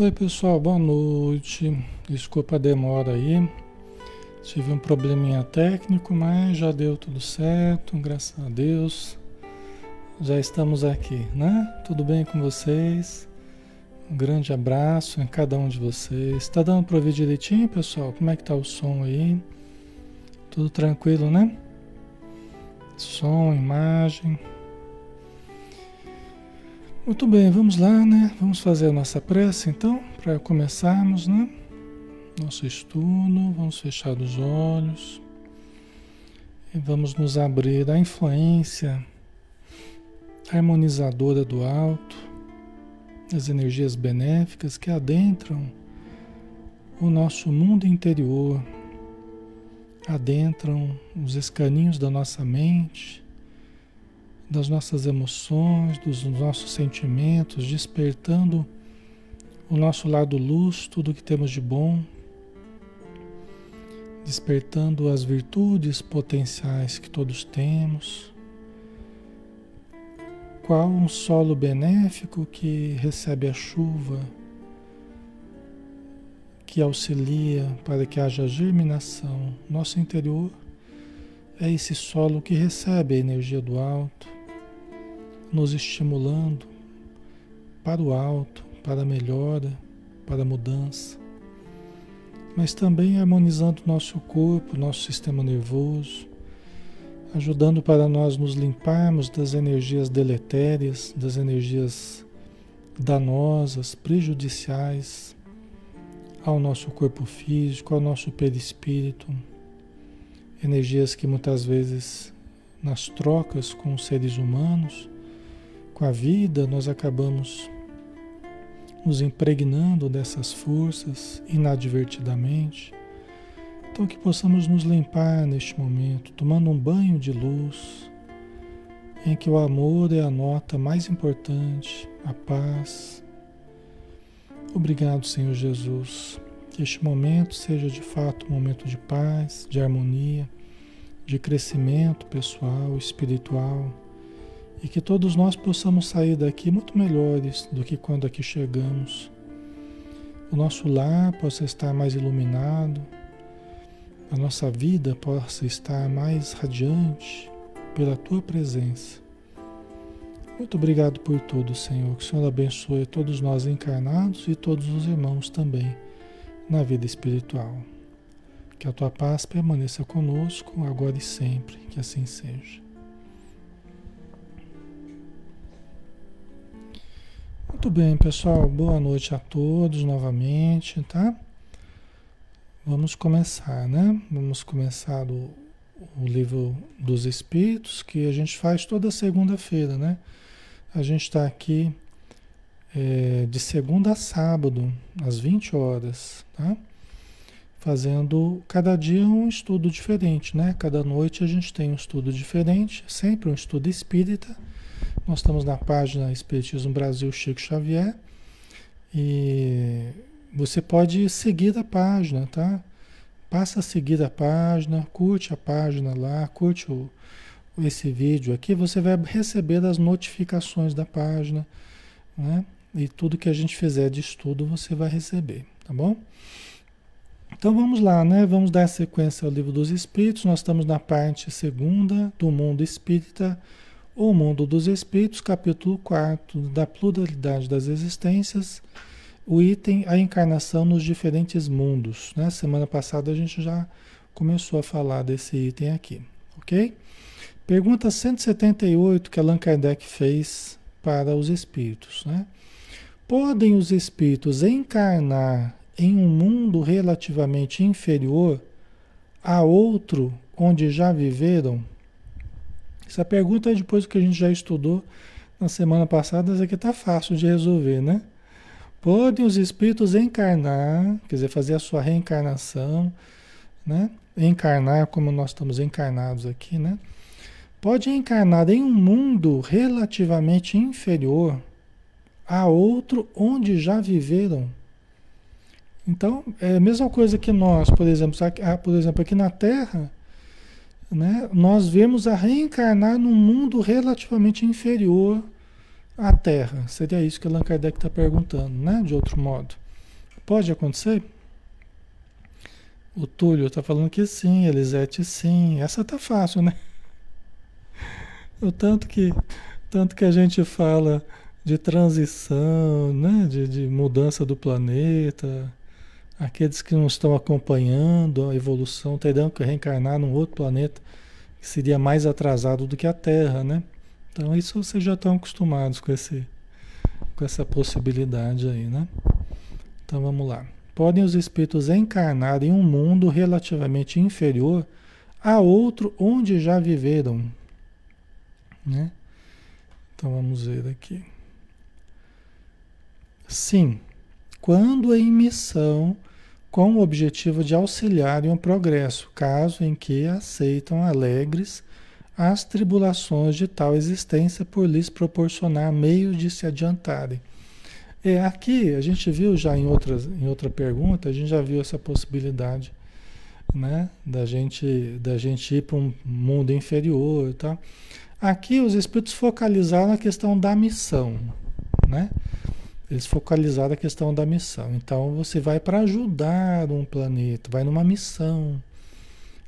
Oi pessoal, boa noite. Desculpa a demora aí. Tive um probleminha técnico, mas já deu tudo certo, graças a Deus. Já estamos aqui, né? Tudo bem com vocês? Um grande abraço em cada um de vocês. Está dando para ouvir direitinho, pessoal? Como é que tá o som aí? Tudo tranquilo, né? Som, imagem. Muito bem, vamos lá, né? Vamos fazer a nossa prece então, para começarmos, né? Nosso estudo, vamos fechar os olhos e vamos nos abrir à influência harmonizadora do alto, as energias benéficas que adentram o nosso mundo interior, adentram os escaninhos da nossa mente das nossas emoções, dos nossos sentimentos, despertando o nosso lado luz, tudo que temos de bom, despertando as virtudes potenciais que todos temos. Qual um solo benéfico que recebe a chuva, que auxilia para que haja germinação. Nosso interior é esse solo que recebe a energia do alto nos estimulando para o alto, para a melhora, para a mudança, mas também harmonizando nosso corpo, nosso sistema nervoso, ajudando para nós nos limparmos das energias deletérias, das energias danosas, prejudiciais ao nosso corpo físico, ao nosso perispírito, energias que muitas vezes nas trocas com os seres humanos com a vida, nós acabamos nos impregnando dessas forças inadvertidamente. Então, que possamos nos limpar neste momento, tomando um banho de luz, em que o amor é a nota mais importante, a paz. Obrigado, Senhor Jesus. Que este momento seja de fato um momento de paz, de harmonia, de crescimento pessoal, espiritual e que todos nós possamos sair daqui muito melhores do que quando aqui chegamos. O nosso lar possa estar mais iluminado, a nossa vida possa estar mais radiante pela tua presença. Muito obrigado por tudo, Senhor. Que o Senhor abençoe todos nós encarnados e todos os irmãos também na vida espiritual. Que a tua paz permaneça conosco agora e sempre. Que assim seja. Muito bem, pessoal. Boa noite a todos novamente, tá? Vamos começar, né? Vamos começar o, o livro dos Espíritos, que a gente faz toda segunda-feira, né? A gente está aqui é, de segunda a sábado, às 20 horas, tá? Fazendo cada dia um estudo diferente, né? Cada noite a gente tem um estudo diferente, sempre um estudo espírita nós estamos na página Espiritismo Brasil Chico Xavier e você pode seguir a página, tá? Passa a seguir a página, curte a página lá, curte o, esse vídeo aqui, você vai receber as notificações da página, né? E tudo que a gente fizer de estudo você vai receber, tá bom? Então vamos lá, né? Vamos dar sequência ao livro dos Espíritos. Nós estamos na parte segunda do mundo espírita o Mundo dos Espíritos, capítulo 4, da pluralidade das existências, o item A Encarnação nos Diferentes Mundos. Né? Semana passada a gente já começou a falar desse item aqui, ok? Pergunta 178 que Allan Kardec fez para os espíritos. Né? Podem os espíritos encarnar em um mundo relativamente inferior a outro onde já viveram? Essa pergunta é depois que a gente já estudou na semana passada, essa aqui está fácil de resolver, né? Podem os espíritos encarnar, quer dizer, fazer a sua reencarnação, né? Encarnar como nós estamos encarnados aqui, né? Pode encarnar em um mundo relativamente inferior a outro onde já viveram. Então, é a mesma coisa que nós, por exemplo, ah, por exemplo, aqui na Terra, né, nós vemos a reencarnar num mundo relativamente inferior à Terra. Seria isso que Allan Kardec está perguntando, né, de outro modo. pode acontecer? O Túlio está falando que sim, Elisete sim. Essa tá fácil, né? O tanto que, tanto que a gente fala de transição, né? de, de mudança do planeta, aqueles que não estão acompanhando a evolução terão que reencarnar num outro planeta que seria mais atrasado do que a Terra, né? Então isso vocês já estão acostumados com esse com essa possibilidade aí, né? Então vamos lá. Podem os espíritos encarnar em um mundo relativamente inferior a outro onde já viveram, né? Então vamos ver aqui. Sim, quando em missão com o objetivo de auxiliar em um progresso, caso em que aceitam alegres as tribulações de tal existência por lhes proporcionar meios de se adiantarem. É, aqui a gente viu já em, outras, em outra pergunta, a gente já viu essa possibilidade, né? Da gente, da gente ir para um mundo inferior e tal. Aqui os espíritos focalizaram a questão da missão, né? Eles focalizaram a questão da missão. Então você vai para ajudar um planeta, vai numa missão.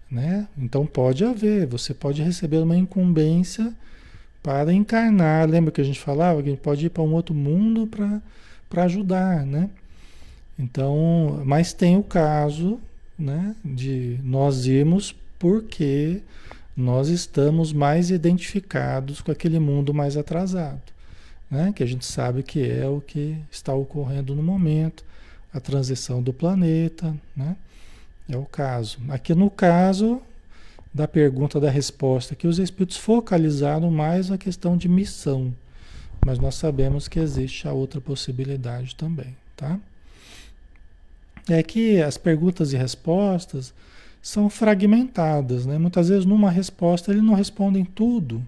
Né? Então pode haver, você pode receber uma incumbência para encarnar. Lembra que a gente falava que a gente pode ir para um outro mundo para ajudar, né? Então, mas tem o caso, né, de nós irmos porque nós estamos mais identificados com aquele mundo mais atrasado né? que a gente sabe que é o que está ocorrendo no momento, a transição do planeta, né? é o caso. Aqui no caso da pergunta da resposta, que os espíritos focalizaram mais a questão de missão, mas nós sabemos que existe a outra possibilidade também, tá? É que as perguntas e respostas são fragmentadas, né? Muitas vezes numa resposta ele não respondem tudo,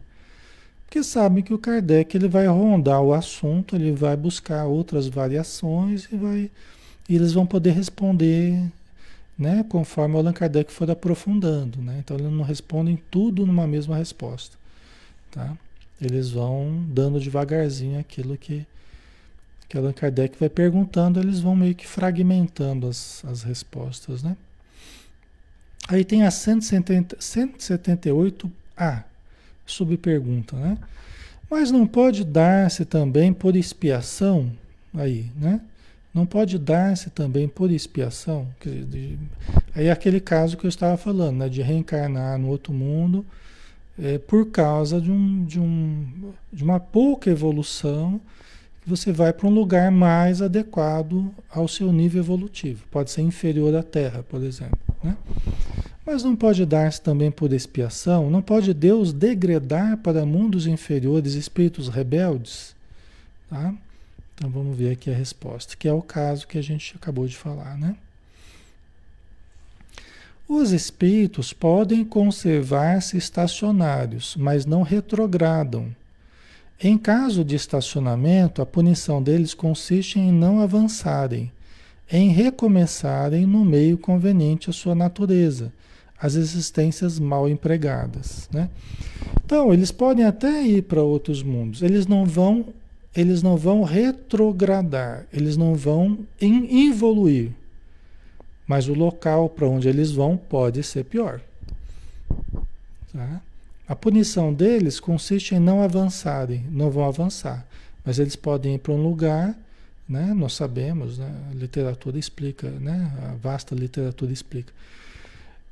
porque sabem que o Kardec ele vai rondar o assunto, ele vai buscar outras variações e vai e eles vão poder responder, né, conforme o Allan Kardec for aprofundando, né? Então eles não respondem tudo numa mesma resposta, tá? Eles vão dando devagarzinho aquilo que que Allan Kardec vai perguntando, eles vão meio que fragmentando as, as respostas, né? Aí tem a 170, 178A, subpergunta, né? Mas não pode dar-se também por expiação aí, né? Não pode dar-se também por expiação. Aí é aquele caso que eu estava falando, né? De reencarnar no outro mundo é, por causa de, um, de, um, de uma pouca evolução você vai para um lugar mais adequado ao seu nível evolutivo. Pode ser inferior à Terra, por exemplo. Né? Mas não pode dar-se também por expiação? Não pode Deus degradar para mundos inferiores espíritos rebeldes? Tá? Então vamos ver aqui a resposta, que é o caso que a gente acabou de falar, né? Os espíritos podem conservar-se estacionários, mas não retrogradam. Em caso de estacionamento, a punição deles consiste em não avançarem, em recomeçarem no meio conveniente à sua natureza as existências mal empregadas, né? Então, eles podem até ir para outros mundos, eles não vão eles não vão retrogradar, eles não vão evoluir. Mas o local para onde eles vão pode ser pior. Tá? A punição deles consiste em não avançarem, não vão avançar, mas eles podem ir para um lugar, né? Nós sabemos, né? A literatura explica, né? A vasta literatura explica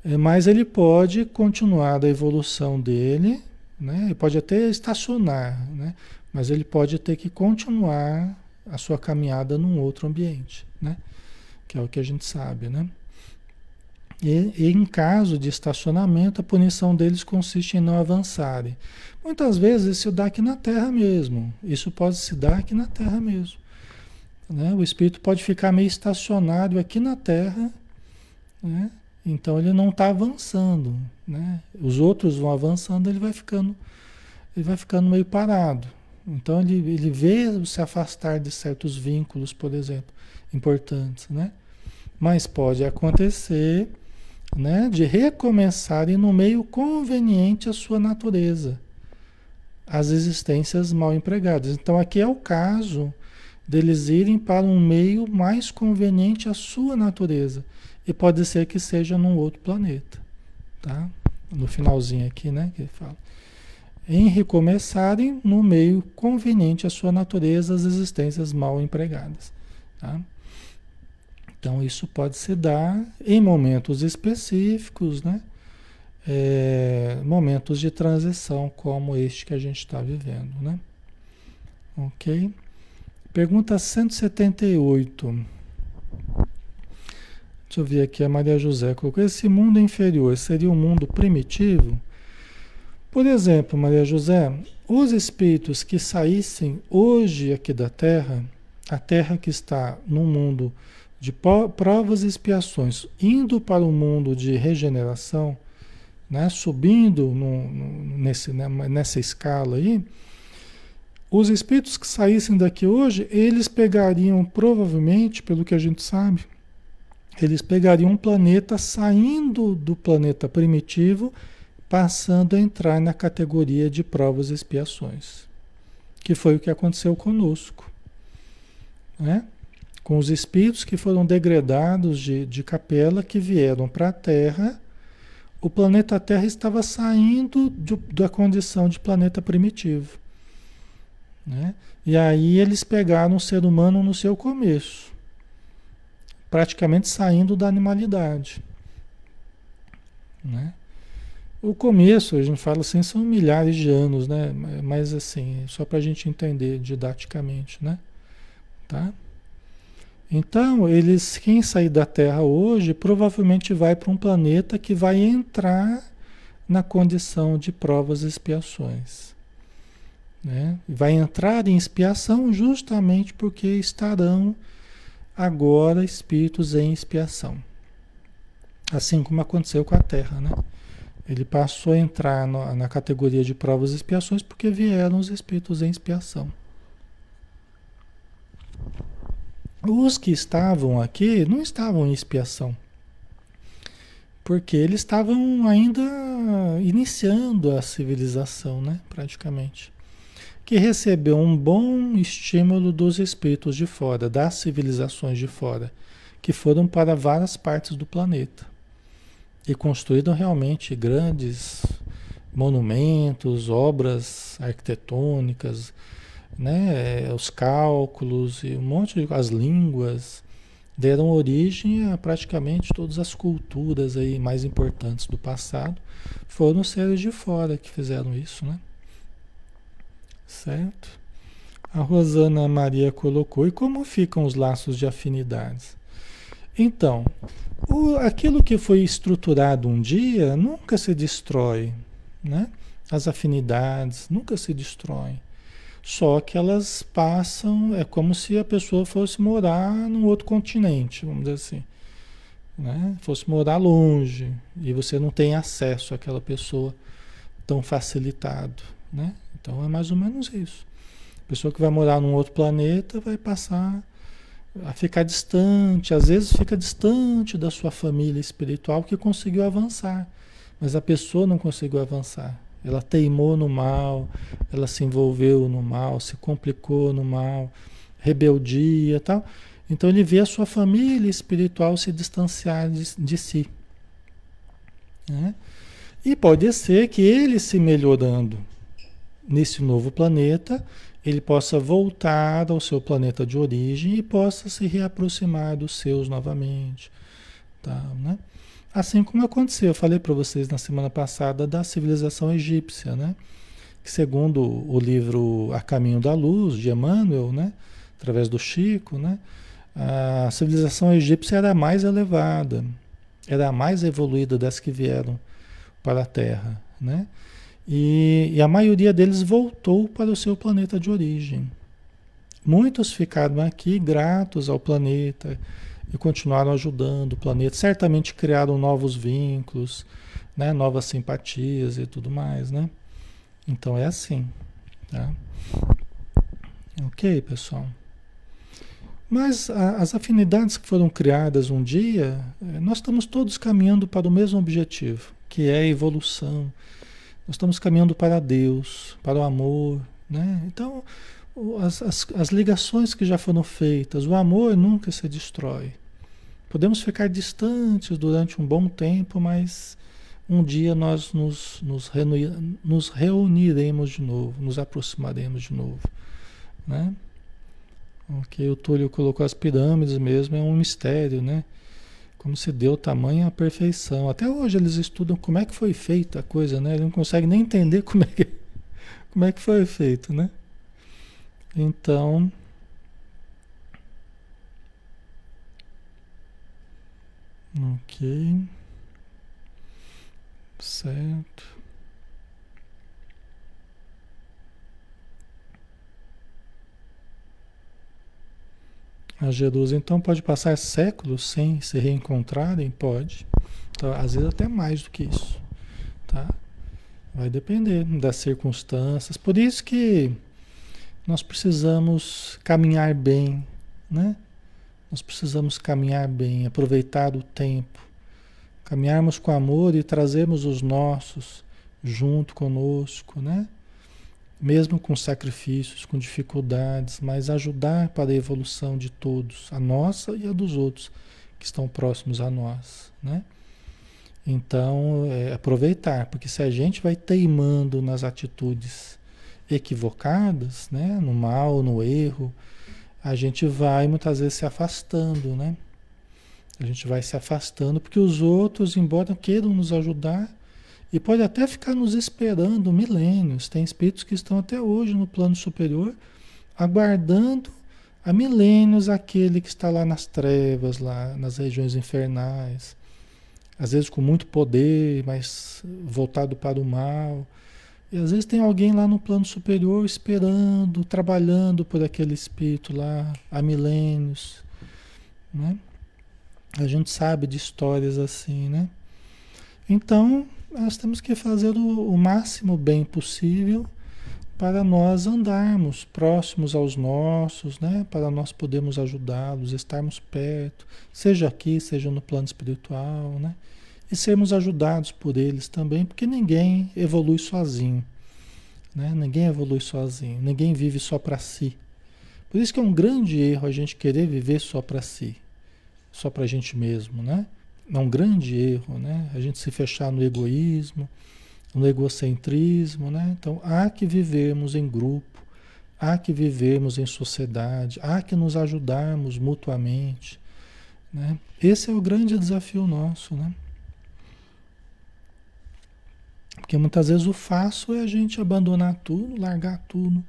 é, mas ele pode continuar da evolução dele, né? Ele pode até estacionar, né? Mas ele pode ter que continuar a sua caminhada num outro ambiente, né? Que é o que a gente sabe, né? E, e, em caso de estacionamento, a punição deles consiste em não avançarem. Muitas vezes isso dá aqui na Terra mesmo. Isso pode se dar aqui na Terra mesmo. Né? O espírito pode ficar meio estacionado aqui na Terra, né? Então ele não está avançando, né? Os outros vão avançando, ele vai ficando, ele vai ficando meio parado. Então ele, ele vê se afastar de certos vínculos, por exemplo, importantes, né? Mas pode acontecer, né, de recomeçarem no meio conveniente à sua natureza, as existências mal empregadas. Então aqui é o caso deles irem para um meio mais conveniente à sua natureza. E pode ser que seja num outro planeta, tá? No finalzinho aqui, né, que ele fala. Em recomeçarem no meio conveniente à sua natureza as existências mal empregadas, tá? Então isso pode se dar em momentos específicos, né? É, momentos de transição como este que a gente está vivendo, né? Ok? Pergunta 178. Deixa eu ver aqui, a Maria José colocou: esse mundo inferior seria um mundo primitivo? Por exemplo, Maria José, os espíritos que saíssem hoje aqui da Terra, a Terra que está no mundo de provas e expiações, indo para o mundo de regeneração, né, subindo no, no, nesse, né, nessa escala aí, os espíritos que saíssem daqui hoje, eles pegariam, provavelmente, pelo que a gente sabe, eles pegariam um planeta saindo do planeta primitivo, passando a entrar na categoria de provas e expiações. Que foi o que aconteceu conosco. Né? Com os espíritos que foram degradados de, de capela, que vieram para a Terra, o planeta Terra estava saindo de, da condição de planeta primitivo. Né? E aí eles pegaram o ser humano no seu começo, praticamente saindo da animalidade. Né? O começo, a gente fala assim, são milhares de anos, né? Mas assim, só para a gente entender didaticamente, né? Tá? Então, eles, quem sair da Terra hoje, provavelmente vai para um planeta que vai entrar na condição de provas e expiações. Né? Vai entrar em expiação justamente porque estarão agora espíritos em expiação. Assim como aconteceu com a Terra, né? Ele passou a entrar na categoria de provas e expiações porque vieram os espíritos em expiação. Os que estavam aqui não estavam em expiação, porque eles estavam ainda iniciando a civilização, né? Praticamente que recebeu um bom estímulo dos espíritos de fora, das civilizações de fora, que foram para várias partes do planeta e construíram realmente grandes monumentos, obras arquitetônicas, né, os cálculos e um monte de as línguas deram origem a praticamente todas as culturas aí mais importantes do passado. Foram seres de fora que fizeram isso, né? Certo? A Rosana Maria colocou. E como ficam os laços de afinidades? Então, o, aquilo que foi estruturado um dia nunca se destrói, né? As afinidades nunca se destroem. Só que elas passam, é como se a pessoa fosse morar num outro continente, vamos dizer assim. Né? Fosse morar longe e você não tem acesso àquela pessoa tão facilitado, né? Então é mais ou menos isso. A pessoa que vai morar num outro planeta vai passar a ficar distante, às vezes fica distante da sua família espiritual que conseguiu avançar, mas a pessoa não conseguiu avançar. Ela teimou no mal, ela se envolveu no mal, se complicou no mal, rebeldia, tal. Então ele vê a sua família espiritual se distanciar de, de si. Né? E pode ser que ele se melhorando, nesse novo planeta, ele possa voltar ao seu planeta de origem e possa se reaproximar dos seus novamente. Tá, né? Assim como aconteceu, eu falei para vocês na semana passada da civilização egípcia, né? que segundo o livro A Caminho da Luz, de Emmanuel, né? através do Chico, né? a civilização egípcia era a mais elevada, era a mais evoluída das que vieram para a Terra. Né? E, e, a maioria deles voltou para o seu planeta de origem. Muitos ficaram aqui gratos ao planeta e continuaram ajudando o planeta. Certamente criaram novos vínculos, né? novas simpatias e tudo mais. Né? Então é assim. Tá? Ok, pessoal? Mas a, as afinidades que foram criadas um dia, eh, nós estamos todos caminhando para o mesmo objetivo, que é a evolução nós estamos caminhando para Deus, para o amor, né? Então, as, as, as ligações que já foram feitas, o amor nunca se destrói. Podemos ficar distantes durante um bom tempo, mas um dia nós nos, nos, nos reuniremos de novo, nos aproximaremos de novo. Né? Ok, o Túlio colocou as pirâmides mesmo, é um mistério, né? Como se deu tamanho a perfeição. Até hoje eles estudam como é que foi feita a coisa, né? Eles não conseguem nem entender como é que, como é que foi feito, né? Então, ok, certo. A Jerusa, então, pode passar séculos sem se reencontrarem? Pode. Então, às vezes até mais do que isso. Tá? Vai depender das circunstâncias. Por isso que nós precisamos caminhar bem, né? Nós precisamos caminhar bem, aproveitar o tempo, caminharmos com amor e trazermos os nossos junto conosco, né? mesmo com sacrifícios, com dificuldades, mas ajudar para a evolução de todos, a nossa e a dos outros que estão próximos a nós, né? Então, é, aproveitar, porque se a gente vai teimando nas atitudes equivocadas, né, no mal, no erro, a gente vai muitas vezes se afastando, né? A gente vai se afastando porque os outros, embora queiram nos ajudar, e pode até ficar nos esperando milênios. Tem espíritos que estão até hoje no plano superior, aguardando há milênios aquele que está lá nas trevas, lá nas regiões infernais. Às vezes com muito poder, mas voltado para o mal. E às vezes tem alguém lá no plano superior esperando, trabalhando por aquele espírito lá há milênios. Né? A gente sabe de histórias assim, né? Então, nós temos que fazer o, o máximo bem possível para nós andarmos próximos aos nossos, né? Para nós podermos ajudá-los, estarmos perto, seja aqui, seja no plano espiritual, né? E sermos ajudados por eles também, porque ninguém evolui sozinho, né? Ninguém evolui sozinho, ninguém vive só para si. Por isso que é um grande erro a gente querer viver só para si, só para a gente mesmo, né? É um grande erro, né? A gente se fechar no egoísmo, no egocentrismo, né? Então há que vivermos em grupo, há que vivermos em sociedade, há que nos ajudarmos mutuamente, né? Esse é o grande desafio nosso, né? Porque muitas vezes o fácil é a gente abandonar tudo, largar tudo,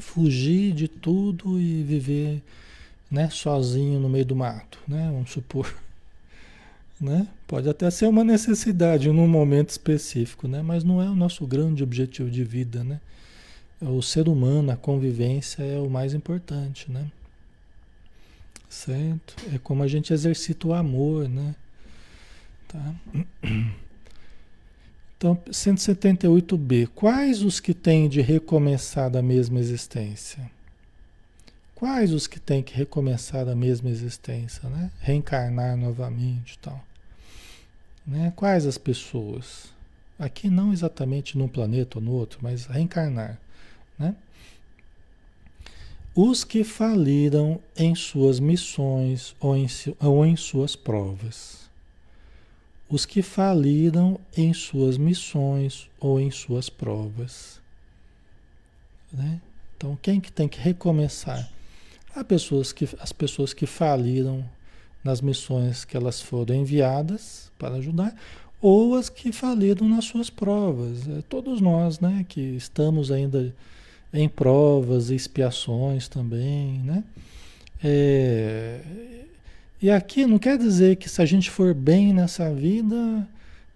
fugir de tudo e viver, né, sozinho no meio do mato, né? Vamos supor. Né? Pode até ser uma necessidade num momento específico, né? mas não é o nosso grande objetivo de vida. Né? O ser humano, a convivência é o mais importante. Né? Certo? É como a gente exercita o amor. Né? Tá? Então, 178b. Quais os que têm de recomeçar da mesma existência? Quais os que têm que recomeçar a mesma existência, né? Reencarnar novamente e tal. Né? Quais as pessoas? Aqui não exatamente num planeta ou no outro, mas reencarnar. Né? Os que faliram em suas missões ou em, ou em suas provas. Os que faliram em suas missões ou em suas provas. Né? Então, quem que tem que recomeçar? Há pessoas que, as pessoas que faliram nas missões que elas foram enviadas para ajudar, ou as que faliram nas suas provas. É, todos nós, né, que estamos ainda em provas expiações também, né? É, e aqui não quer dizer que se a gente for bem nessa vida,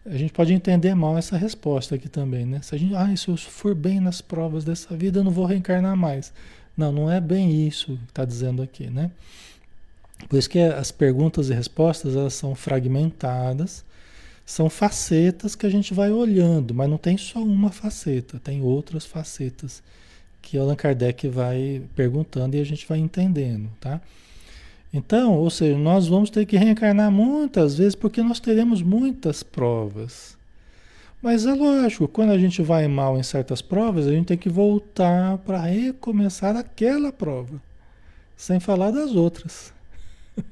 a gente pode entender mal essa resposta aqui também, né? Se a gente, ah, se eu for bem nas provas dessa vida, eu não vou reencarnar mais. Não, não é bem isso que está dizendo aqui, né? Por isso que as perguntas e respostas elas são fragmentadas, são facetas que a gente vai olhando, mas não tem só uma faceta, tem outras facetas que Allan Kardec vai perguntando e a gente vai entendendo, tá? Então, ou seja, nós vamos ter que reencarnar muitas vezes porque nós teremos muitas provas. Mas é lógico, quando a gente vai mal em certas provas, a gente tem que voltar para recomeçar aquela prova, sem falar das outras.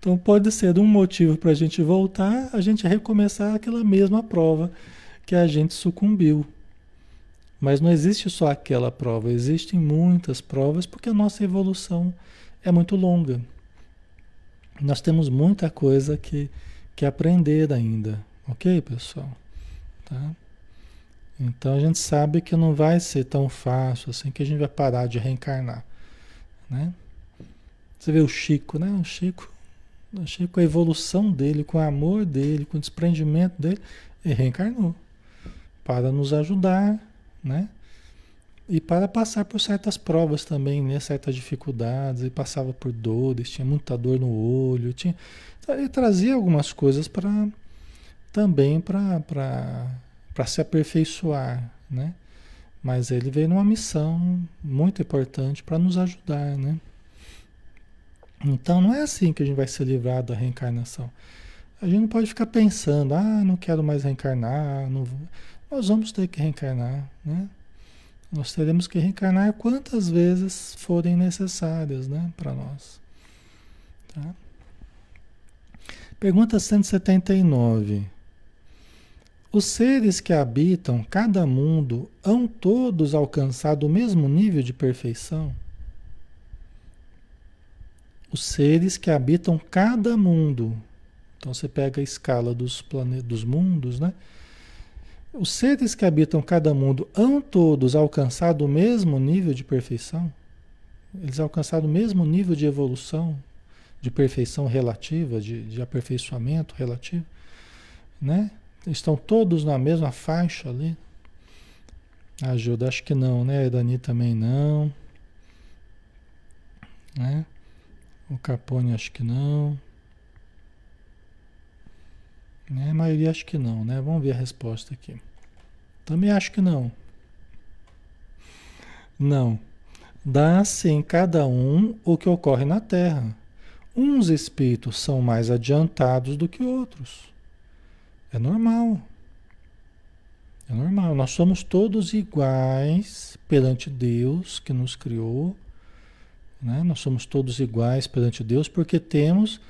Então pode ser um motivo para a gente voltar, a gente recomeçar aquela mesma prova que a gente sucumbiu. Mas não existe só aquela prova, existem muitas provas porque a nossa evolução é muito longa. Nós temos muita coisa que, que aprender ainda, ok, pessoal? Tá? Então a gente sabe que não vai ser tão fácil assim que a gente vai parar de reencarnar, né? Você vê o Chico, né? O Chico, o Chico, a evolução dele, com o amor dele, com o desprendimento dele, ele reencarnou para nos ajudar, né? E para passar por certas provas também, né? Certas dificuldades, ele passava por dores, tinha muita dor no olho, tinha... ele trazia algumas coisas para também para se aperfeiçoar, né? Mas ele veio numa missão muito importante para nos ajudar, né? Então não é assim que a gente vai se livrar da reencarnação. A gente não pode ficar pensando, ah, não quero mais reencarnar, não... nós vamos ter que reencarnar, né? Nós teremos que reencarnar quantas vezes forem necessárias, né, para nós. Tá? Pergunta 179. Os seres que habitam cada mundo hão todos alcançado o mesmo nível de perfeição? Os seres que habitam cada mundo. Então você pega a escala dos planetas, dos mundos, né? Os seres que habitam cada mundo hão todos alcançado o mesmo nível de perfeição? Eles alcançaram o mesmo nível de evolução, de perfeição relativa, de, de aperfeiçoamento relativo, né? Estão todos na mesma faixa ali? Ajuda, acho que não, né? Dani também não. Né? O Capone acho que não. Né? A maioria acho que não, né? Vamos ver a resposta aqui. Também acho que não. Não. Dá-se em cada um o que ocorre na Terra. Uns espíritos são mais adiantados do que outros. É normal. É normal. Nós somos todos iguais perante Deus que nos criou. Né? Nós somos todos iguais perante Deus porque temos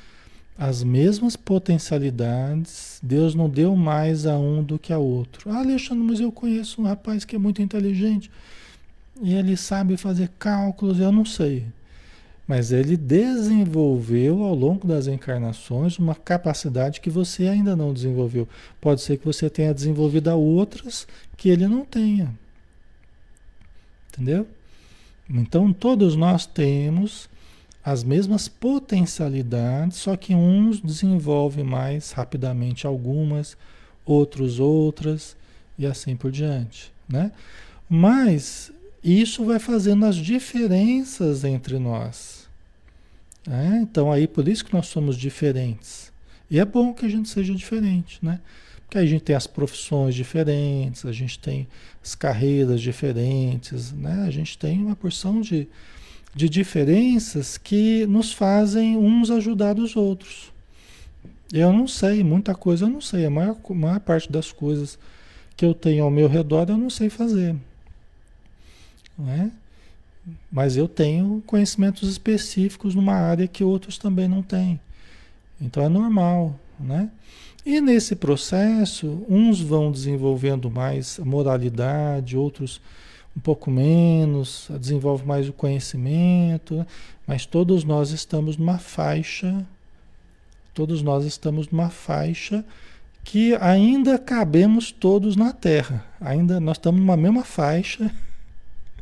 as mesmas potencialidades. Deus não deu mais a um do que a outro. Ah, Alexandre, mas eu conheço um rapaz que é muito inteligente e ele sabe fazer cálculos. Eu não sei. Mas ele desenvolveu ao longo das encarnações uma capacidade que você ainda não desenvolveu. Pode ser que você tenha desenvolvido outras que ele não tenha. Entendeu? Então todos nós temos as mesmas potencialidades, só que uns desenvolvem mais rapidamente algumas, outros outras e assim por diante, né? Mas isso vai fazendo as diferenças entre nós. É, então aí por isso que nós somos diferentes. E é bom que a gente seja diferente, né? Porque aí a gente tem as profissões diferentes, a gente tem as carreiras diferentes, né? A gente tem uma porção de, de diferenças que nos fazem uns ajudar os outros. Eu não sei, muita coisa eu não sei. A maior, maior parte das coisas que eu tenho ao meu redor eu não sei fazer. Não é? Mas eu tenho conhecimentos específicos numa área que outros também não têm. Então é normal, né? E nesse processo, uns vão desenvolvendo mais moralidade, outros um pouco menos, desenvolvem mais o conhecimento, né? mas todos nós estamos numa faixa, todos nós estamos numa faixa que ainda cabemos todos na Terra. Ainda nós estamos numa mesma faixa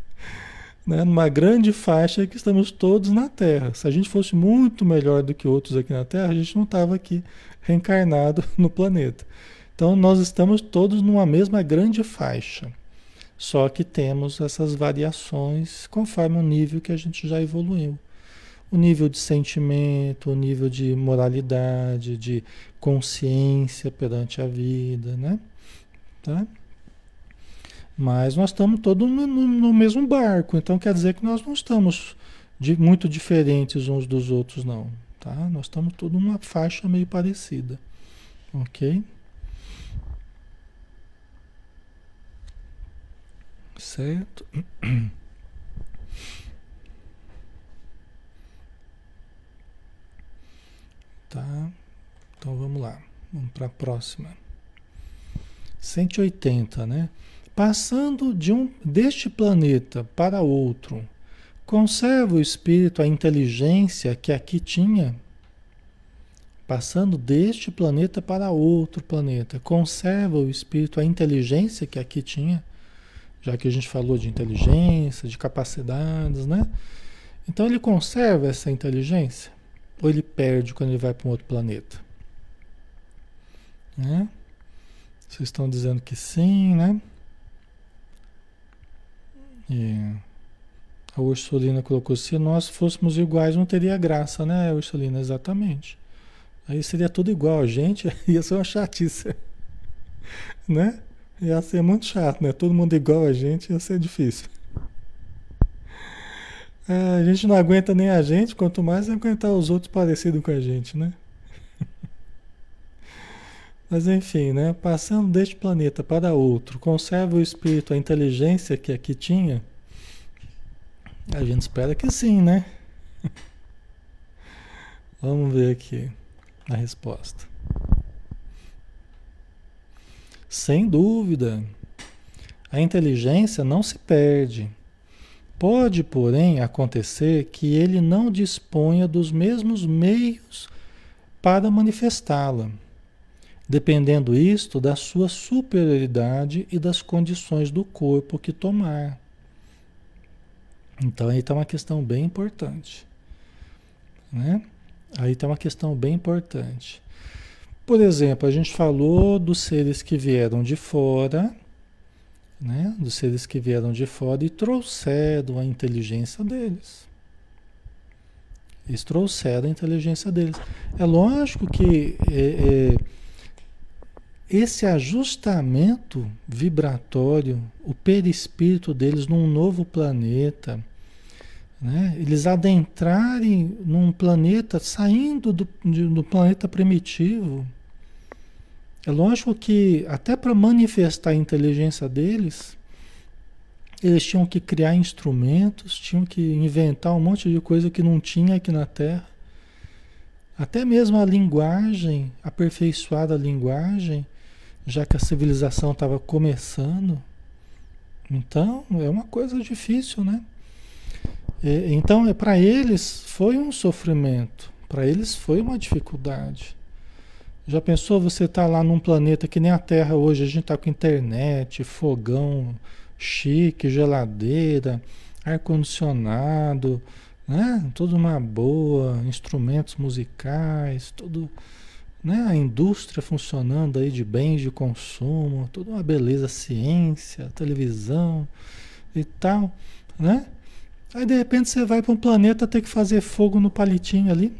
né, numa grande faixa que estamos todos na Terra. Se a gente fosse muito melhor do que outros aqui na Terra, a gente não estava aqui reencarnado no planeta. Então nós estamos todos numa mesma grande faixa. Só que temos essas variações conforme o nível que a gente já evoluiu. O nível de sentimento, o nível de moralidade, de consciência perante a vida, né? Tá? Mas nós estamos todos no, no, mesmo barco, então quer dizer que nós não estamos de, muito diferentes uns dos outros, não. Tá? Nós estamos todos numa faixa meio parecida. Ok? Certo? Tá? Então vamos lá. Vamos para a próxima. 180, né? Passando de um deste planeta para outro, conserva o espírito a inteligência que aqui tinha. Passando deste planeta para outro planeta, conserva o espírito a inteligência que aqui tinha, já que a gente falou de inteligência, de capacidades, né? Então ele conserva essa inteligência ou ele perde quando ele vai para um outro planeta? Né? Vocês estão dizendo que sim, né? E a Ursulina colocou: se nós fôssemos iguais, não teria graça, né, Ursulina? Exatamente. Aí seria tudo igual a gente, ia ser uma chatice. né? Ia ser muito chato, né? Todo mundo igual a gente, ia ser difícil. É, a gente não aguenta nem a gente, quanto mais aguentar os outros parecidos com a gente, né? Mas enfim, né? Passando deste planeta para outro, conserva o espírito, a inteligência que aqui tinha? A gente espera que sim, né? Vamos ver aqui a resposta. Sem dúvida, a inteligência não se perde Pode, porém, acontecer que ele não disponha dos mesmos meios para manifestá-la, dependendo isto da sua superioridade e das condições do corpo que tomar. Então aí está uma questão bem importante. Né? Aí está uma questão bem importante. Por exemplo, a gente falou dos seres que vieram de fora, né, dos seres que vieram de fora e trouxeram a inteligência deles. Eles trouxeram a inteligência deles. É lógico que é, é, esse ajustamento vibratório, o perispírito deles num novo planeta, né, eles adentrarem num planeta, saindo do, do planeta primitivo, é lógico que até para manifestar a inteligência deles, eles tinham que criar instrumentos, tinham que inventar um monte de coisa que não tinha aqui na Terra. Até mesmo a linguagem, aperfeiçoada a linguagem, já que a civilização estava começando. Então, é uma coisa difícil, né? Então, é, para eles foi um sofrimento, para eles foi uma dificuldade. Já pensou você estar tá lá num planeta que nem a Terra hoje, a gente está com internet, fogão chique, geladeira, ar-condicionado, né? Tudo uma boa, instrumentos musicais, tudo, né? A indústria funcionando aí de bens de consumo, tudo uma beleza, ciência, televisão e tal, né? Aí de repente você vai para um planeta ter que fazer fogo no palitinho ali.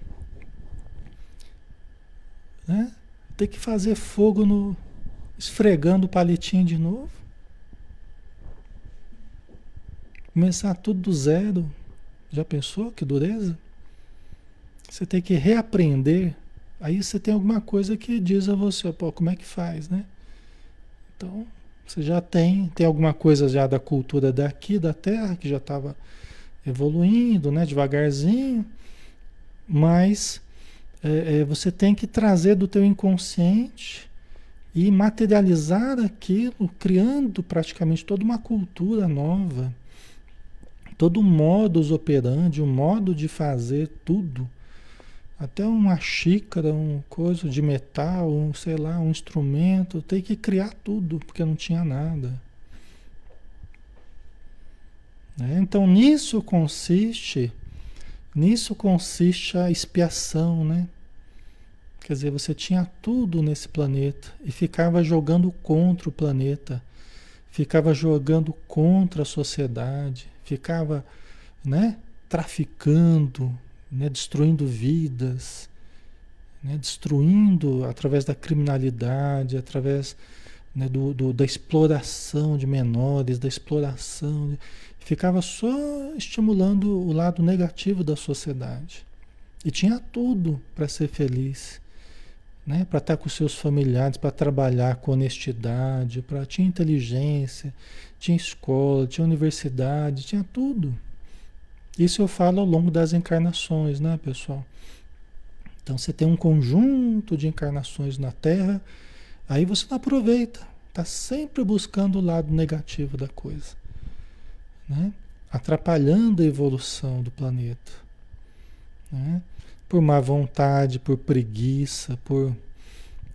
Né? Tem que fazer fogo no. esfregando o palitinho de novo. Começar tudo do zero. Já pensou que dureza? Você tem que reaprender. Aí você tem alguma coisa que diz a você, pô, como é que faz, né? Então, você já tem, tem alguma coisa já da cultura daqui, da Terra, que já estava evoluindo, né, devagarzinho, mas é, é, você tem que trazer do teu inconsciente e materializar aquilo, criando praticamente toda uma cultura nova, todo um modus operandi, um modo de fazer tudo, até uma xícara, um coisa de metal, um, sei lá, um instrumento, tem que criar tudo, porque não tinha nada. Né? Então nisso consiste Nisso consiste a expiação, né? Quer dizer, você tinha tudo nesse planeta e ficava jogando contra o planeta, ficava jogando contra a sociedade, ficava, né, traficando, né, destruindo vidas, né, destruindo através da criminalidade, através né, do, do, da exploração de menores, da exploração. De, ficava só estimulando o lado negativo da sociedade. E tinha tudo para ser feliz. né? Para estar com seus familiares, para trabalhar com honestidade, para tinha inteligência, tinha escola, tinha universidade, tinha tudo. Isso eu falo ao longo das encarnações, né, pessoal? Então você tem um conjunto de encarnações na Terra, aí você não aproveita, está sempre buscando o lado negativo da coisa, né? atrapalhando a evolução do planeta. Né? Por má vontade, por preguiça, por,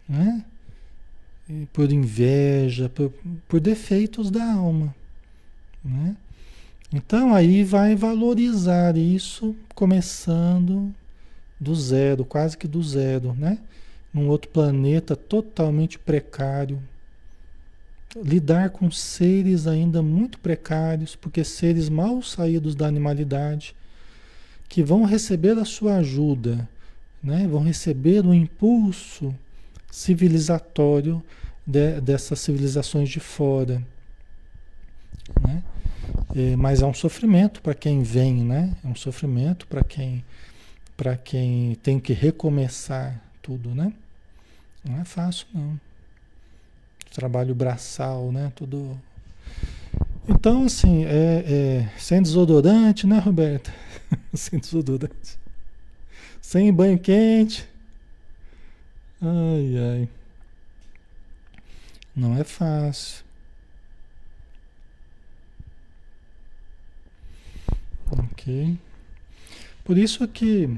né? por inveja, por, por defeitos da alma. Né? Então aí vai valorizar isso começando do zero, quase que do zero, né? Num outro planeta totalmente precário. Lidar com seres ainda muito precários, porque seres mal saídos da animalidade, que vão receber a sua ajuda, né? vão receber o impulso civilizatório de, dessas civilizações de fora. Né? É, mas é um sofrimento para quem vem, né? É um sofrimento para quem quem tem que recomeçar tudo, né? Não é fácil, não. Trabalho braçal, né? Tudo. Então, assim, é, é sem desodorante, né, Roberta? sem desodorante. Sem banho quente. Ai, ai. Não é fácil. Ok. Por isso que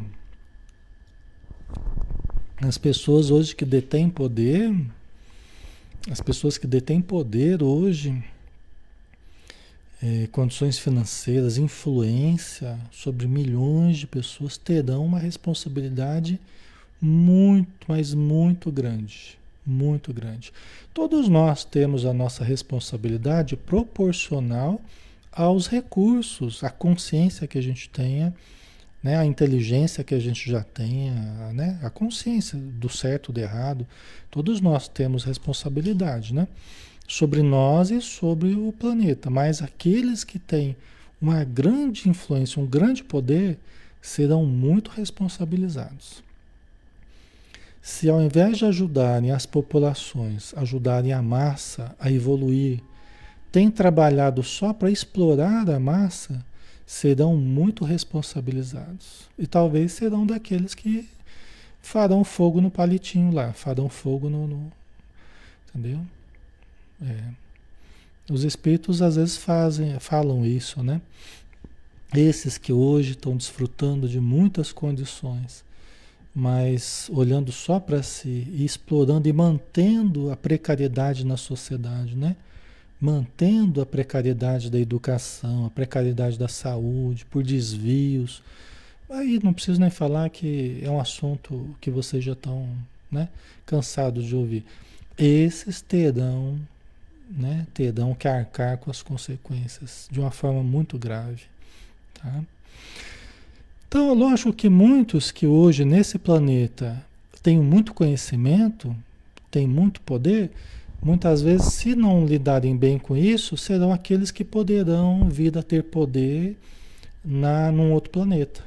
as pessoas hoje que detêm poder, as pessoas que detêm poder hoje, é, condições financeiras, influência sobre milhões de pessoas, terão uma responsabilidade muito, mas muito grande. Muito grande. Todos nós temos a nossa responsabilidade proporcional aos recursos, à consciência que a gente tenha né, a inteligência que a gente já tem, a, né, a consciência do certo do errado, todos nós temos responsabilidade, né, sobre nós e sobre o planeta. Mas aqueles que têm uma grande influência, um grande poder, serão muito responsabilizados. Se ao invés de ajudarem as populações, ajudarem a massa a evoluir, têm trabalhado só para explorar a massa, serão muito responsabilizados. E talvez serão daqueles que farão fogo no palitinho lá, farão fogo no. no entendeu? É. Os espíritos às vezes fazem, falam isso, né? Esses que hoje estão desfrutando de muitas condições, mas olhando só para si e explorando e mantendo a precariedade na sociedade, né? Mantendo a precariedade da educação, a precariedade da saúde, por desvios. Aí não preciso nem falar que é um assunto que vocês já estão né, cansados de ouvir. Esses terão, né, terão que arcar com as consequências de uma forma muito grave. Tá? Então, lógico que muitos que hoje nesse planeta têm muito conhecimento, têm muito poder, Muitas vezes, se não lidarem bem com isso, serão aqueles que poderão vir a ter poder na, num outro planeta.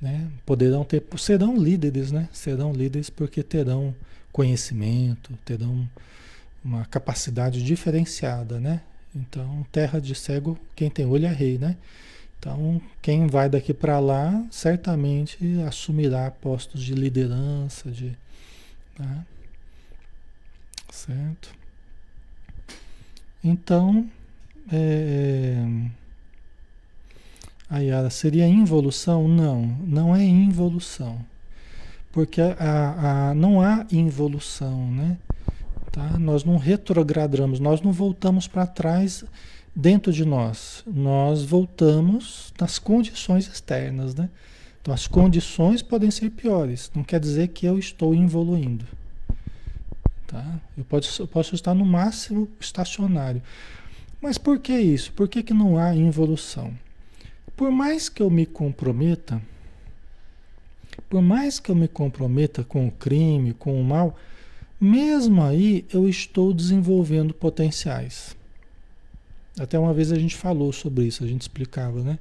Né? Poderão ter, serão líderes, né? Serão líderes porque terão conhecimento, terão uma capacidade diferenciada, né? Então, terra de cego, quem tem olho é rei, né? Então, quem vai daqui para lá, certamente assumirá postos de liderança, de, né? Certo? Então, é, a Yara, seria involução? Não, não é involução. Porque a, a, não há involução, né? Tá? Nós não retrogradamos, nós não voltamos para trás dentro de nós. Nós voltamos nas condições externas, né? Então as condições podem ser piores. Não quer dizer que eu estou evoluindo. Tá? Eu, posso, eu posso estar no máximo estacionário. Mas por que isso? Por que, que não há involução? Por mais que eu me comprometa, por mais que eu me comprometa com o crime, com o mal, mesmo aí eu estou desenvolvendo potenciais. Até uma vez a gente falou sobre isso, a gente explicava, né?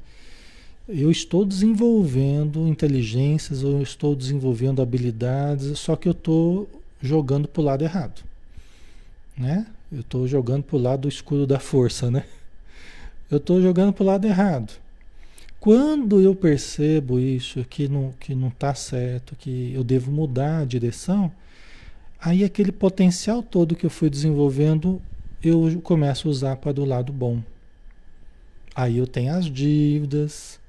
eu estou desenvolvendo inteligências, eu estou desenvolvendo habilidades, só que eu estou jogando para o lado errado, né? Eu estou jogando para o lado do escudo da força, né? Eu estou jogando para o lado errado. Quando eu percebo isso, que não que não está certo, que eu devo mudar a direção, aí aquele potencial todo que eu fui desenvolvendo, eu começo a usar para do lado bom. Aí eu tenho as dívidas,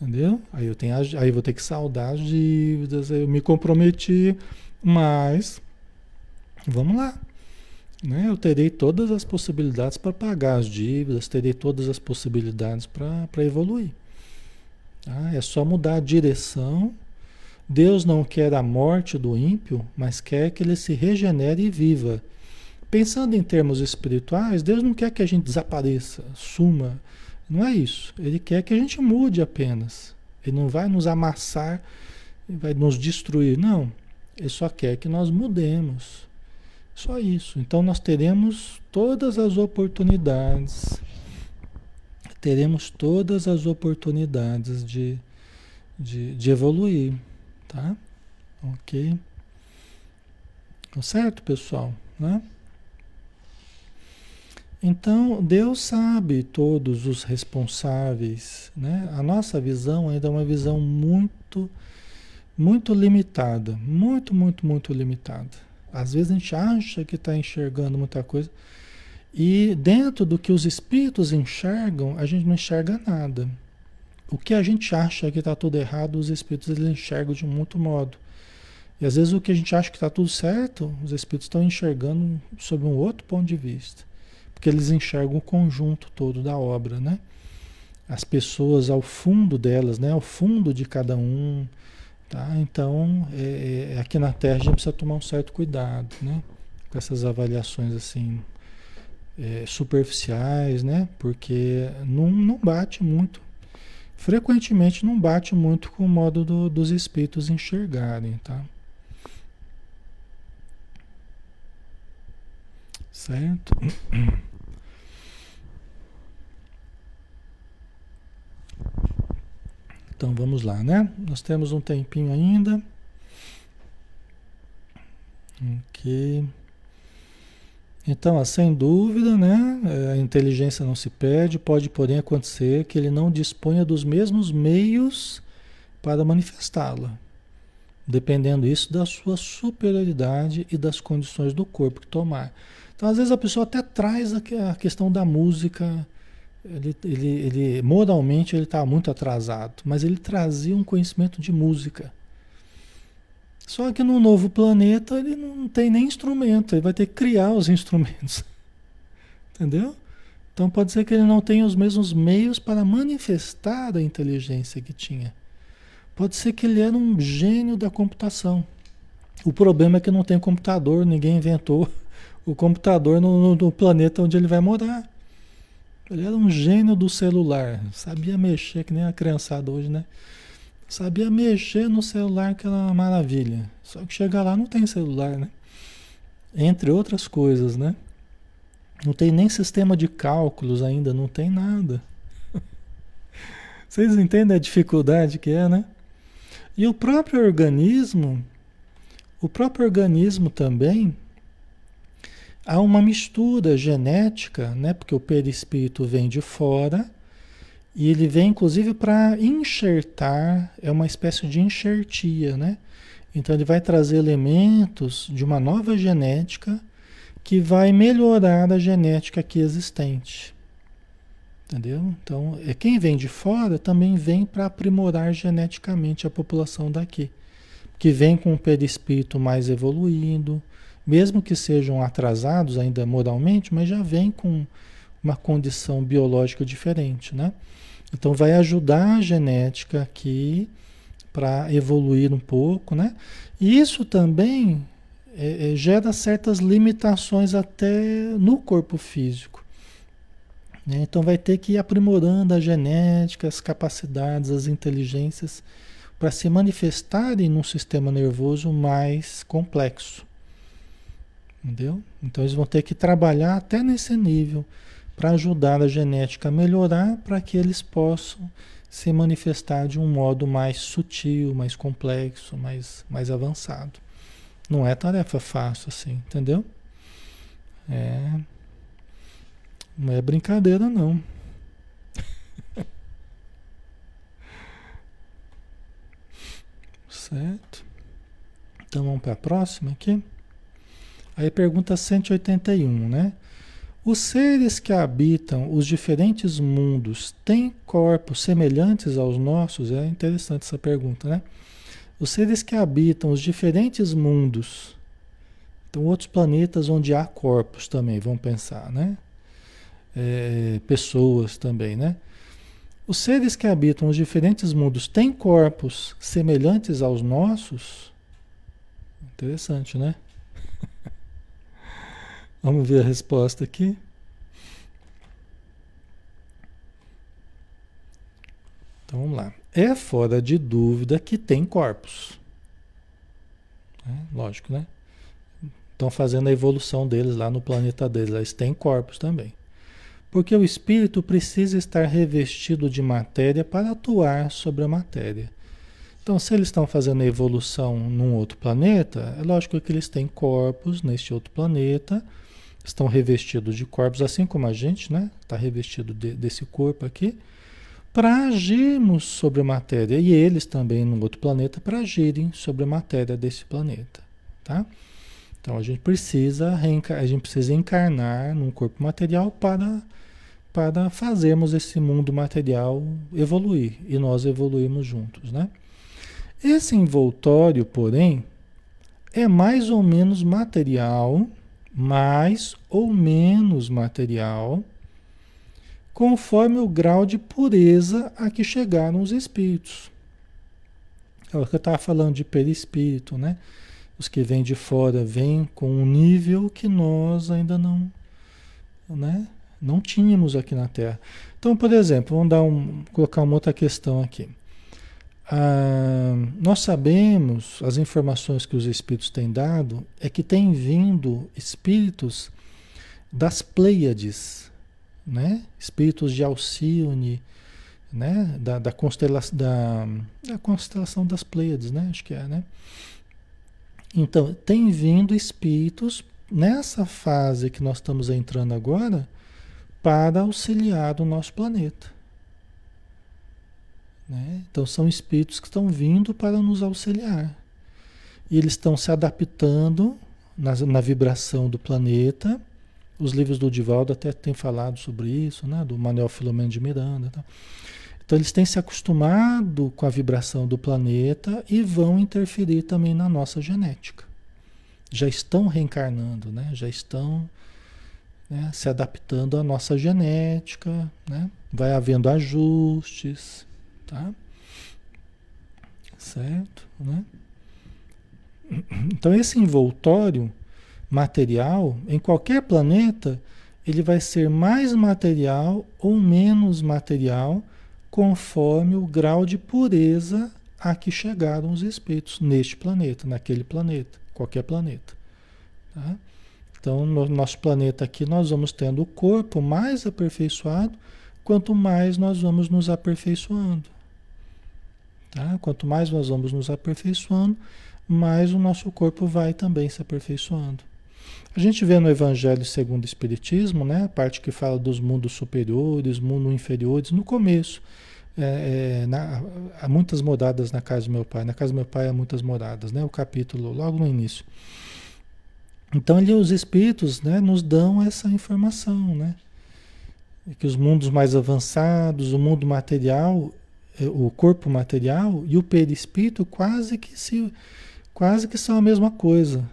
entendeu? Aí eu tenho as, aí eu vou ter que saldar as dívidas, aí eu me comprometi, mas vamos lá. Né? Eu terei todas as possibilidades para pagar as dívidas, terei todas as possibilidades para evoluir. Tá? É só mudar a direção. Deus não quer a morte do ímpio, mas quer que ele se regenere e viva. Pensando em termos espirituais, Deus não quer que a gente desapareça, suma. Não é isso. Ele quer que a gente mude apenas. Ele não vai nos amassar, vai nos destruir. Não. Ele só quer que nós mudemos. Só isso. Então nós teremos todas as oportunidades, teremos todas as oportunidades de, de, de evoluir, tá? Ok? Tá certo, pessoal? Né? Então, Deus sabe todos os responsáveis, né? A nossa visão ainda é uma visão muito, muito limitada, muito, muito, muito limitada. Às vezes a gente acha que está enxergando muita coisa. E dentro do que os espíritos enxergam, a gente não enxerga nada. O que a gente acha que está tudo errado, os espíritos eles enxergam de outro modo. E às vezes o que a gente acha que está tudo certo, os espíritos estão enxergando sob um outro ponto de vista. Porque eles enxergam o conjunto todo da obra, né? As pessoas ao fundo delas, né? Ao fundo de cada um, Tá? Então, é, é, aqui na Terra a gente precisa tomar um certo cuidado, né? Com essas avaliações assim é, superficiais, né? Porque não, não bate muito. Frequentemente não bate muito com o modo do, dos espíritos enxergarem, tá? Certo? Então vamos lá, né? Nós temos um tempinho ainda. Ok. Então, sem dúvida, né? É, a inteligência não se perde, pode, porém, acontecer que ele não disponha dos mesmos meios para manifestá-la, dependendo isso da sua superioridade e das condições do corpo que tomar. Então, às vezes a pessoa até traz a questão da música ele, ele, ele moralmente ele está muito atrasado, mas ele trazia um conhecimento de música. Só que no novo planeta ele não tem nem instrumento, ele vai ter que criar os instrumentos. Entendeu? Então pode ser que ele não tenha os mesmos meios para manifestar a inteligência que tinha. Pode ser que ele era um gênio da computação. O problema é que não tem computador, ninguém inventou o computador no, no planeta onde ele vai morar. Ele era um gênio do celular, sabia mexer, que nem a criançada hoje, né? Sabia mexer no celular, que era uma maravilha. Só que chega lá não tem celular, né? Entre outras coisas, né? Não tem nem sistema de cálculos ainda, não tem nada. Vocês entendem a dificuldade que é, né? E o próprio organismo, o próprio organismo também, há uma mistura genética, né? Porque o perispírito vem de fora e ele vem inclusive para enxertar, é uma espécie de enxertia, né? Então ele vai trazer elementos de uma nova genética que vai melhorar a genética aqui existente. Entendeu? Então, é quem vem de fora também vem para aprimorar geneticamente a população daqui. Que vem com um perispírito mais evoluído, mesmo que sejam atrasados ainda moralmente, mas já vem com uma condição biológica diferente, né? Então vai ajudar a genética aqui para evoluir um pouco, né? E isso também é, é, gera certas limitações até no corpo físico. Né? Então vai ter que ir aprimorando a genética, as capacidades, as inteligências para se manifestarem num sistema nervoso mais complexo. Entendeu? Então eles vão ter que trabalhar até nesse nível para ajudar a genética a melhorar para que eles possam se manifestar de um modo mais sutil, mais complexo, mais, mais avançado. Não é tarefa fácil assim, entendeu? É. Não é brincadeira, não. certo? Então vamos para a próxima aqui. Aí pergunta 181, né? Os seres que habitam os diferentes mundos têm corpos semelhantes aos nossos? É interessante essa pergunta, né? Os seres que habitam os diferentes mundos, então outros planetas onde há corpos também, vamos pensar, né? É, pessoas também, né? Os seres que habitam os diferentes mundos têm corpos semelhantes aos nossos? Interessante, né? Vamos ver a resposta aqui. Então vamos lá. É fora de dúvida que tem corpos. É, lógico, né? Estão fazendo a evolução deles lá no planeta deles. Eles têm corpos também. Porque o espírito precisa estar revestido de matéria para atuar sobre a matéria. Então, se eles estão fazendo a evolução num outro planeta, é lógico que eles têm corpos neste outro planeta estão revestidos de corpos, assim como a gente, né? Está revestido de, desse corpo aqui, para agirmos sobre a matéria. E eles também, no outro planeta, para agirem sobre a matéria desse planeta, tá? Então a gente precisa a gente precisa encarnar num corpo material para para fazermos esse mundo material evoluir e nós evoluirmos juntos, né? Esse envoltório, porém, é mais ou menos material mais ou menos material, conforme o grau de pureza a que chegaram os espíritos. É o que eu estava falando de perispírito, né? Os que vêm de fora vêm com um nível que nós ainda não, né? Não tínhamos aqui na Terra. Então, por exemplo, vamos dar um, colocar uma outra questão aqui. Ah, nós sabemos, as informações que os espíritos têm dado, é que tem vindo espíritos das Pleiades, né? espíritos de Alcione, né? da, da, constelação, da, da constelação das Pleiades, né? acho que é. Né? Então, tem vindo espíritos nessa fase que nós estamos entrando agora para auxiliar o nosso planeta. Né? Então são espíritos que estão vindo para nos auxiliar. E eles estão se adaptando na, na vibração do planeta. Os livros do Divaldo até têm falado sobre isso, né? do Manuel Filomeno de Miranda. Tá? Então eles têm se acostumado com a vibração do planeta e vão interferir também na nossa genética. Já estão reencarnando, né? já estão né? se adaptando à nossa genética, né? vai havendo ajustes. Tá? Certo? Né? Então, esse envoltório material, em qualquer planeta, ele vai ser mais material ou menos material conforme o grau de pureza a que chegaram os espíritos neste planeta, naquele planeta, qualquer planeta. Tá? Então, no nosso planeta aqui, nós vamos tendo o corpo mais aperfeiçoado, quanto mais nós vamos nos aperfeiçoando. Tá? Quanto mais nós vamos nos aperfeiçoando, mais o nosso corpo vai também se aperfeiçoando. A gente vê no Evangelho segundo o Espiritismo, né, a parte que fala dos mundos superiores, mundos inferiores, no começo. É, é, na, há muitas moradas na casa do meu pai. Na casa do meu pai há muitas moradas, né? O capítulo logo no início. Então ali os espíritos, né, nos dão essa informação, né? Que os mundos mais avançados, o mundo material, o corpo material e o perispírito quase que se quase que são a mesma coisa,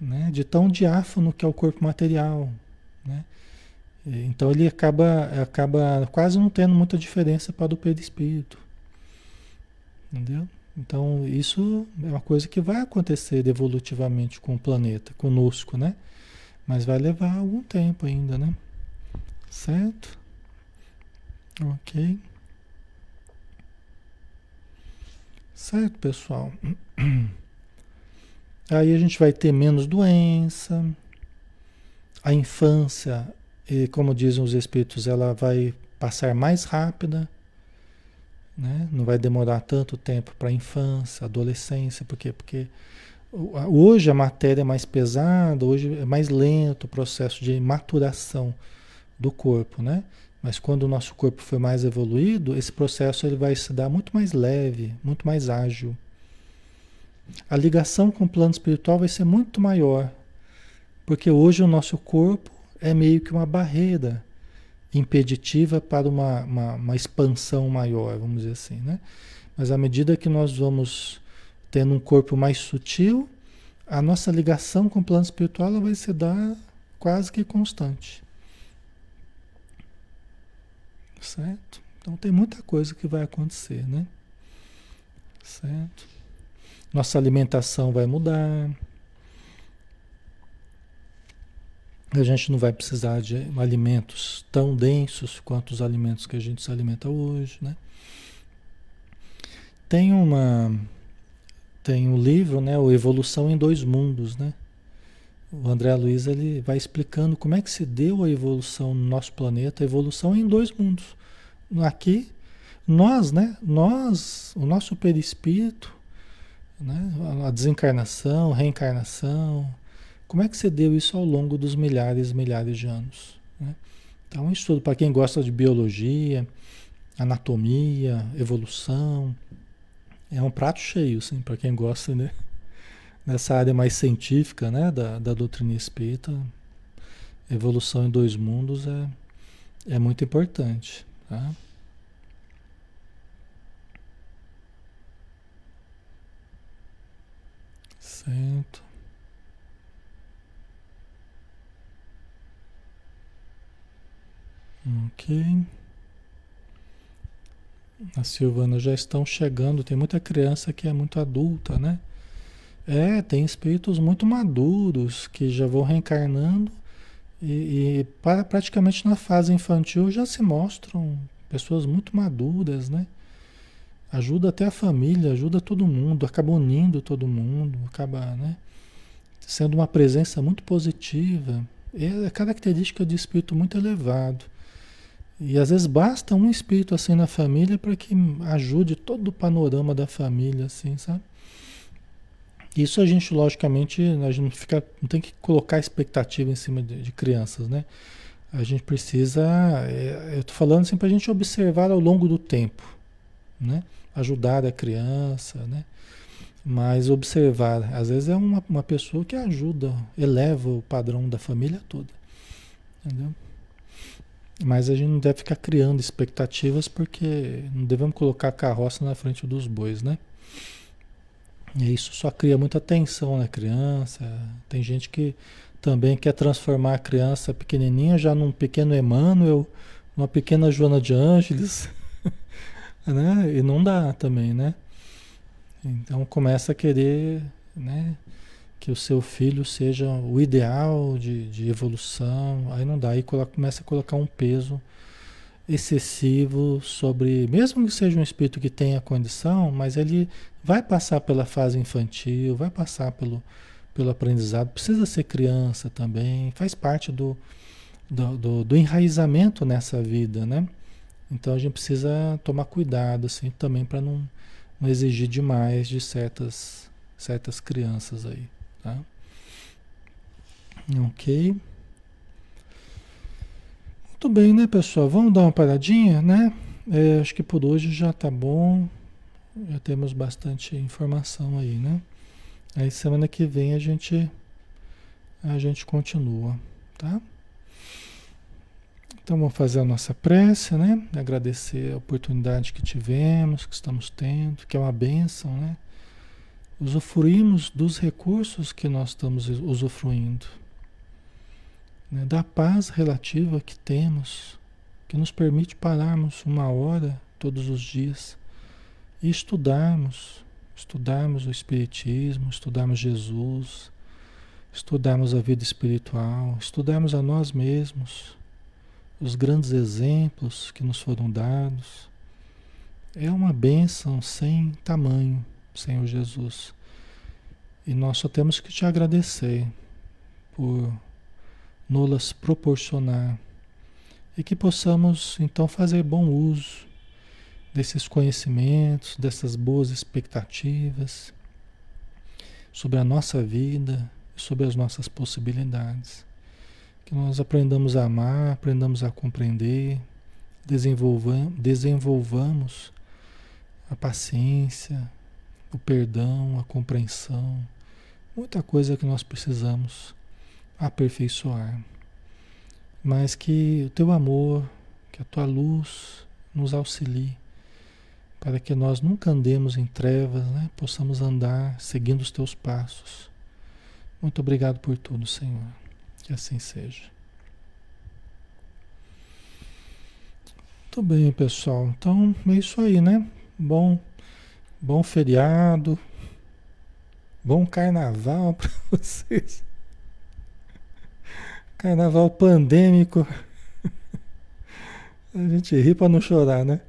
né? De tão diáfano que é o corpo material, né? Então ele acaba acaba quase não tendo muita diferença para o perispírito. Entendeu? Então isso é uma coisa que vai acontecer evolutivamente com o planeta, conosco, né? Mas vai levar algum tempo ainda, né? Certo? OK. Certo, pessoal? Aí a gente vai ter menos doença. A infância, como dizem os espíritos, ela vai passar mais rápida. né? Não vai demorar tanto tempo para a infância, adolescência, por quê? Porque hoje a matéria é mais pesada, hoje é mais lento o processo de maturação do corpo, né? Mas quando o nosso corpo foi mais evoluído, esse processo ele vai se dar muito mais leve, muito mais ágil. A ligação com o plano espiritual vai ser muito maior, porque hoje o nosso corpo é meio que uma barreira impeditiva para uma, uma, uma, expansão maior, vamos dizer assim, né? Mas à medida que nós vamos tendo um corpo mais sutil, a nossa ligação com o plano espiritual vai se dar quase que constante. Certo? Então tem muita coisa que vai acontecer, né? Certo? Nossa alimentação vai mudar. A gente não vai precisar de alimentos tão densos quanto os alimentos que a gente se alimenta hoje, né? Tem uma tem um livro, né, o Evolução em Dois Mundos, né? O André Luiz ele vai explicando como é que se deu a evolução no nosso planeta, a evolução em dois mundos. Aqui nós, né, nós, o nosso perispírito, né, a desencarnação, reencarnação, como é que se deu isso ao longo dos milhares e milhares de anos? Né? Então, um estudo para quem gosta de biologia, anatomia, evolução. É um prato cheio, assim, para quem gosta né? Dessa área mais científica né? da, da doutrina espírita. Evolução em dois mundos é, é muito importante. Tá? Certo. Ok. A Silvana já estão chegando. Tem muita criança que é muito adulta, né? É, tem espíritos muito maduros que já vão reencarnando e, e praticamente na fase infantil já se mostram pessoas muito maduras, né? Ajuda até a família, ajuda todo mundo, acaba unindo todo mundo, acaba, né? Sendo uma presença muito positiva. É característica de espírito muito elevado. E às vezes basta um espírito assim na família para que ajude todo o panorama da família, assim, sabe? Isso a gente, logicamente, a gente não, fica, não tem que colocar expectativa em cima de, de crianças, né? A gente precisa, é, eu estou falando assim para a gente observar ao longo do tempo, né? Ajudar a criança, né? Mas observar, às vezes é uma, uma pessoa que ajuda, eleva o padrão da família toda, entendeu? Mas a gente não deve ficar criando expectativas porque não devemos colocar a carroça na frente dos bois, né? Isso só cria muita tensão na criança. Tem gente que também quer transformar a criança pequenininha já num pequeno Emmanuel, uma pequena Joana de Ângeles, né? E não dá também, né? Então começa a querer, né? que o seu filho seja o ideal de, de evolução, aí não dá, aí começa a colocar um peso excessivo sobre, mesmo que seja um espírito que tenha condição, mas ele vai passar pela fase infantil, vai passar pelo, pelo aprendizado, precisa ser criança também, faz parte do, do, do, do enraizamento nessa vida, né? Então a gente precisa tomar cuidado assim também para não, não exigir demais de certas, certas crianças aí. Tá? Ok. Muito bem, né, pessoal? Vamos dar uma paradinha, né? É, acho que por hoje já tá bom. Já temos bastante informação aí, né? Aí semana que vem a gente a gente continua, tá? Então vamos fazer a nossa prece, né? Agradecer a oportunidade que tivemos, que estamos tendo, que é uma bênção, né? usufruímos dos recursos que nós estamos usufruindo, né? da paz relativa que temos, que nos permite pararmos uma hora todos os dias e estudarmos, estudarmos o Espiritismo, estudarmos Jesus, estudarmos a vida espiritual, estudarmos a nós mesmos, os grandes exemplos que nos foram dados. É uma bênção sem tamanho. Senhor Jesus. E nós só temos que te agradecer por nos proporcionar e que possamos então fazer bom uso desses conhecimentos, dessas boas expectativas sobre a nossa vida, sobre as nossas possibilidades. Que nós aprendamos a amar, aprendamos a compreender, desenvolvamos, desenvolvamos a paciência, o perdão, a compreensão, muita coisa que nós precisamos aperfeiçoar. Mas que o teu amor, que a tua luz nos auxilie para que nós nunca andemos em trevas, né? possamos andar seguindo os teus passos. Muito obrigado por tudo, Senhor. Que assim seja. Muito bem, pessoal. Então é isso aí, né? Bom, bom feriado. Bom carnaval para vocês. Carnaval pandêmico. A gente ri para não chorar, né?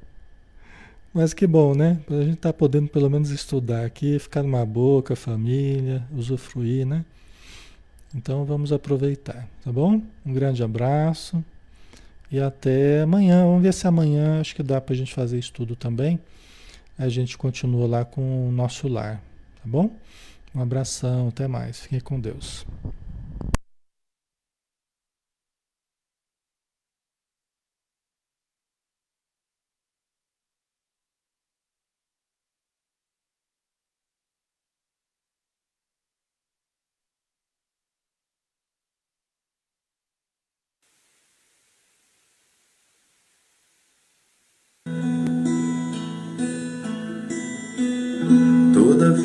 Mas que bom, né? A gente tá podendo pelo menos estudar aqui, ficar numa boa com a família, usufruir, né? Então vamos aproveitar, tá bom? Um grande abraço e até amanhã. Vamos ver se amanhã acho que dá para a gente fazer estudo também. A gente continua lá com o nosso lar, tá bom? Um abração, até mais. Fiquem com Deus.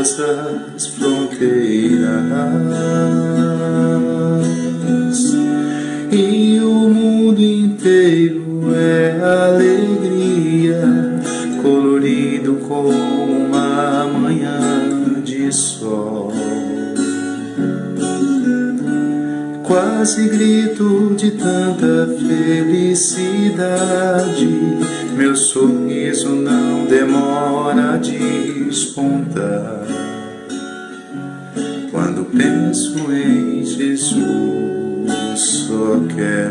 todas as fronteiras. E o mundo inteiro é alegria, colorido como uma manhã de sol. Quase grito de tanta felicidade. Meu sorriso não demora a despontar. Quando penso em Jesus, só quero.